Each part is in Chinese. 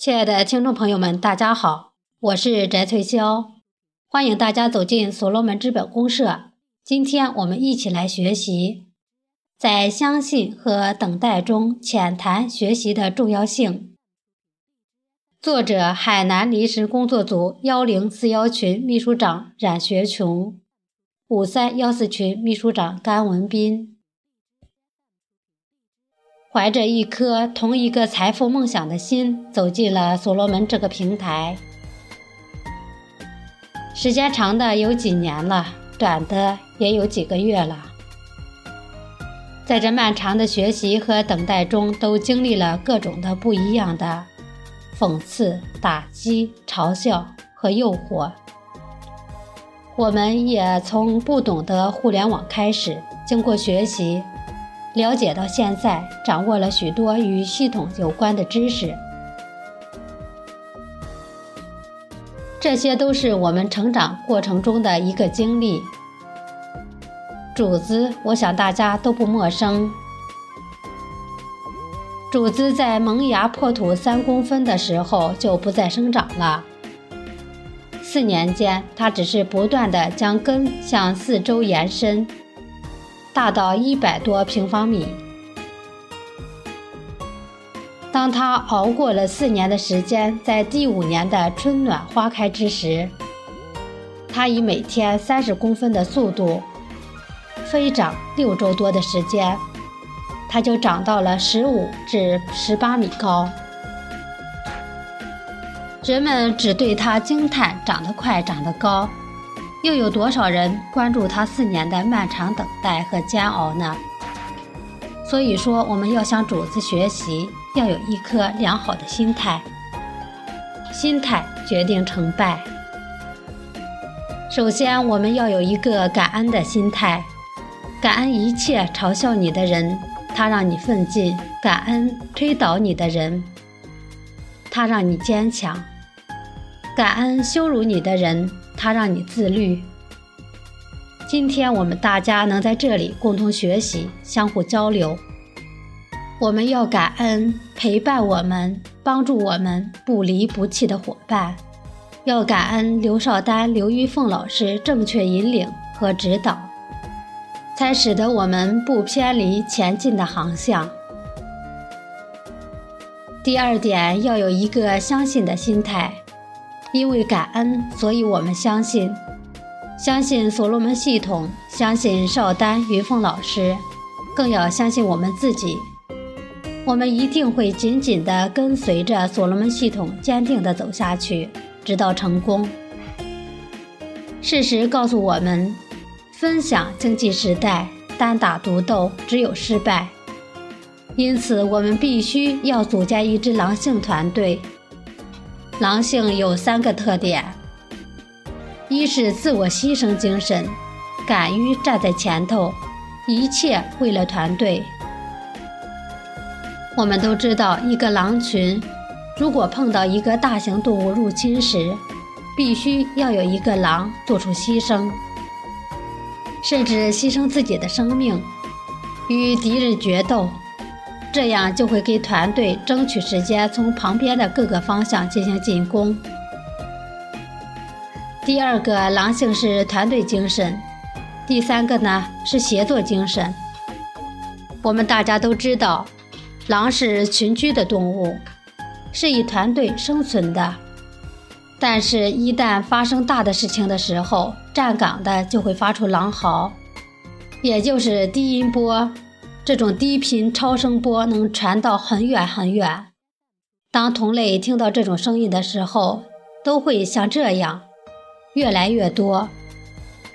亲爱的听众朋友们，大家好，我是翟翠霄，欢迎大家走进所罗门资本公社。今天我们一起来学习，在相信和等待中浅谈学习的重要性。作者：海南临时工作组幺零四幺群秘书长冉学琼，五三幺四群秘书长甘文斌。怀着一颗同一个财富梦想的心，走进了所罗门这个平台。时间长的有几年了，短的也有几个月了。在这漫长的学习和等待中，都经历了各种的不一样的讽刺、打击、嘲笑和诱惑。我们也从不懂得互联网开始，经过学习。了解到现在，掌握了许多与系统有关的知识，这些都是我们成长过程中的一个经历。主子，我想大家都不陌生。主子在萌芽破土三公分的时候就不再生长了。四年间，它只是不断的将根向四周延伸。大到一百多平方米。当他熬过了四年的时间，在第五年的春暖花开之时，他以每天三十公分的速度飞涨，六周多的时间，它就长到了十五至十八米高。人们只对它惊叹，长得快，长得高。又有多少人关注他四年的漫长等待和煎熬呢？所以说，我们要向主子学习，要有一颗良好的心态。心态决定成败。首先，我们要有一个感恩的心态，感恩一切嘲笑你的人，他让你奋进；感恩推倒你的人，他让你坚强；感恩羞辱你的人。它让你自律。今天我们大家能在这里共同学习、相互交流，我们要感恩陪伴我们、帮助我们不离不弃的伙伴，要感恩刘少丹、刘玉凤老师正确引领和指导，才使得我们不偏离前进的航向。第二点，要有一个相信的心态。因为感恩，所以我们相信，相信所罗门系统，相信邵丹、云凤老师，更要相信我们自己。我们一定会紧紧地跟随着所罗门系统，坚定地走下去，直到成功。事实告诉我们，分享经济时代，单打独斗只有失败。因此，我们必须要组建一支狼性团队。狼性有三个特点：一是自我牺牲精神，敢于站在前头，一切为了团队。我们都知道，一个狼群如果碰到一个大型动物入侵时，必须要有一个狼做出牺牲，甚至牺牲自己的生命，与敌人决斗。这样就会给团队争取时间，从旁边的各个方向进行进攻。第二个狼性是团队精神，第三个呢是协作精神。我们大家都知道，狼是群居的动物，是以团队生存的。但是，一旦发生大的事情的时候，站岗的就会发出狼嚎，也就是低音波。这种低频超声波能传到很远很远。当同类听到这种声音的时候，都会像这样，越来越多。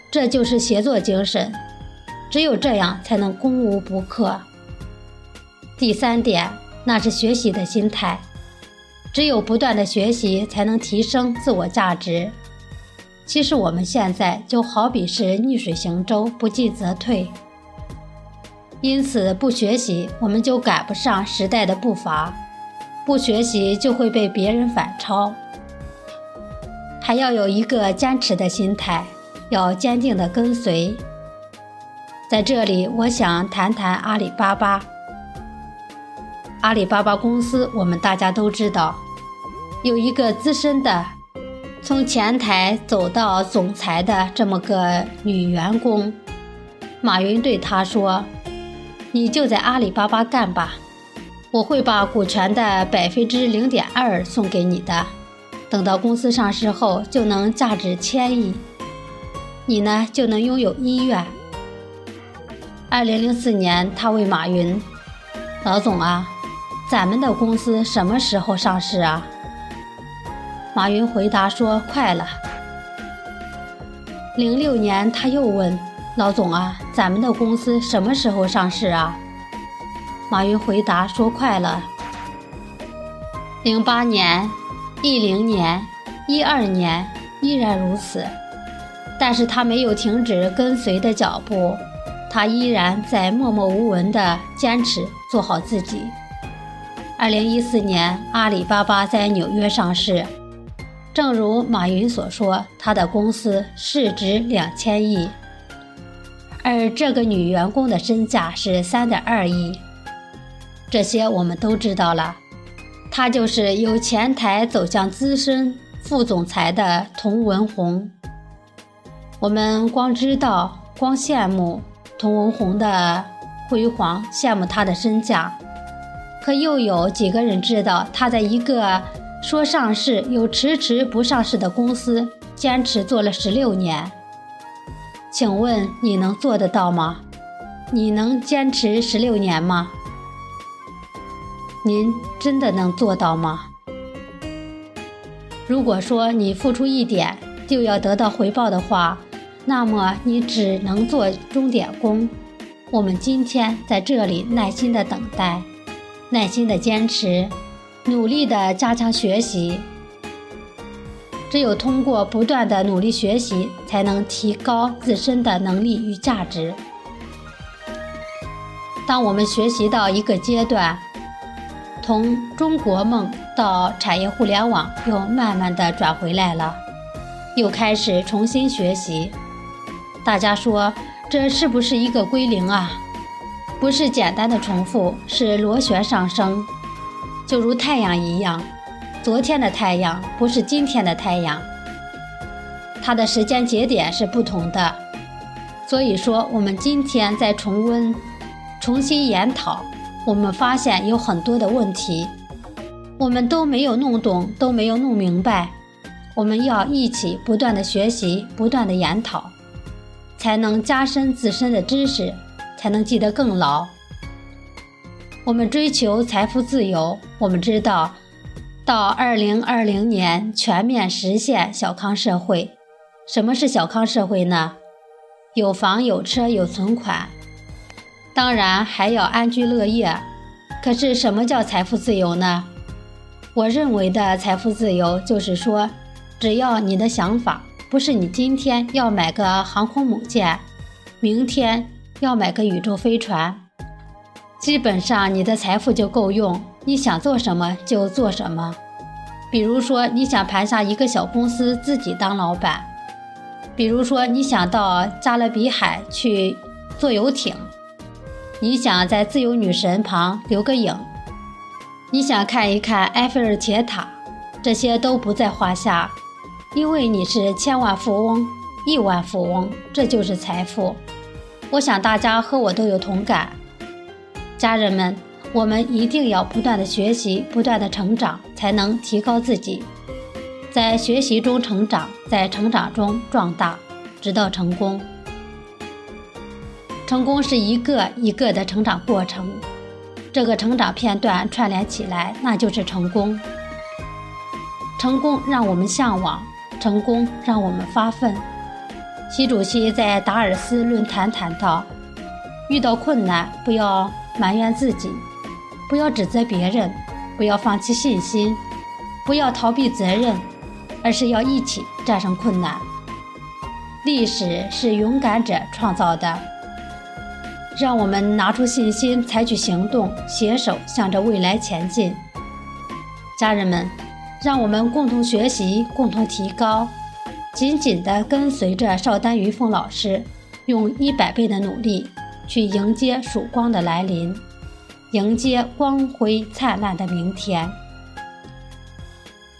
这就是协作精神，只有这样才能攻无不克。第三点，那是学习的心态，只有不断的学习，才能提升自我价值。其实我们现在就好比是逆水行舟，不进则退。因此，不学习我们就赶不上时代的步伐，不学习就会被别人反超。还要有一个坚持的心态，要坚定的跟随。在这里，我想谈谈阿里巴巴。阿里巴巴公司，我们大家都知道，有一个资深的，从前台走到总裁的这么个女员工。马云对她说：“你就在阿里巴巴干吧，我会把股权的百分之零点二送给你的。等到公司上市后，就能价值千亿，你呢就能拥有医院。”二零零四年，他问马云：“老总啊，咱们的公司什么时候上市啊？”马云回答说：“快了。”零六年，他又问。老总啊，咱们的公司什么时候上市啊？马云回答说：“快了。”零八年、一零年、一二年依然如此，但是他没有停止跟随的脚步，他依然在默默无闻地坚持做好自己。二零一四年，阿里巴巴在纽约上市，正如马云所说，他的公司市值两千亿。而这个女员工的身价是三点二亿，这些我们都知道了。她就是由前台走向资深副总裁的童文红。我们光知道、光羡慕童文红的辉煌，羡慕她的身价，可又有几个人知道她在一个说上市又迟迟不上市的公司坚持做了十六年？请问你能做得到吗？你能坚持十六年吗？您真的能做到吗？如果说你付出一点就要得到回报的话，那么你只能做钟点工。我们今天在这里耐心的等待，耐心的坚持，努力的加强学习。只有通过不断的努力学习，才能提高自身的能力与价值。当我们学习到一个阶段，从中国梦到产业互联网又慢慢的转回来了，又开始重新学习。大家说这是不是一个归零啊？不是简单的重复，是螺旋上升，就如太阳一样。昨天的太阳不是今天的太阳，它的时间节点是不同的。所以说，我们今天在重温、重新研讨，我们发现有很多的问题，我们都没有弄懂，都没有弄明白。我们要一起不断的学习，不断的研讨，才能加深自身的知识，才能记得更牢。我们追求财富自由，我们知道。到二零二零年全面实现小康社会，什么是小康社会呢？有房有车有存款，当然还要安居乐业。可是什么叫财富自由呢？我认为的财富自由就是说，只要你的想法不是你今天要买个航空母舰，明天要买个宇宙飞船，基本上你的财富就够用。你想做什么就做什么，比如说你想盘下一个小公司自己当老板，比如说你想到加勒比海去坐游艇，你想在自由女神旁留个影，你想看一看埃菲尔铁塔，这些都不在话下，因为你是千万富翁、亿万富翁，这就是财富。我想大家和我都有同感，家人们。我们一定要不断的学习，不断的成长，才能提高自己，在学习中成长，在成长中壮大，直到成功。成功是一个一个的成长过程，这个成长片段串联起来，那就是成功。成功让我们向往，成功让我们发奋。习主席在达尔斯论坛谈到：遇到困难，不要埋怨自己。不要指责别人，不要放弃信心，不要逃避责任，而是要一起战胜困难。历史是勇敢者创造的，让我们拿出信心，采取行动，携手向着未来前进。家人们，让我们共同学习，共同提高，紧紧地跟随着邵丹云峰老师，用一百倍的努力去迎接曙光的来临。迎接光辉灿烂的明天。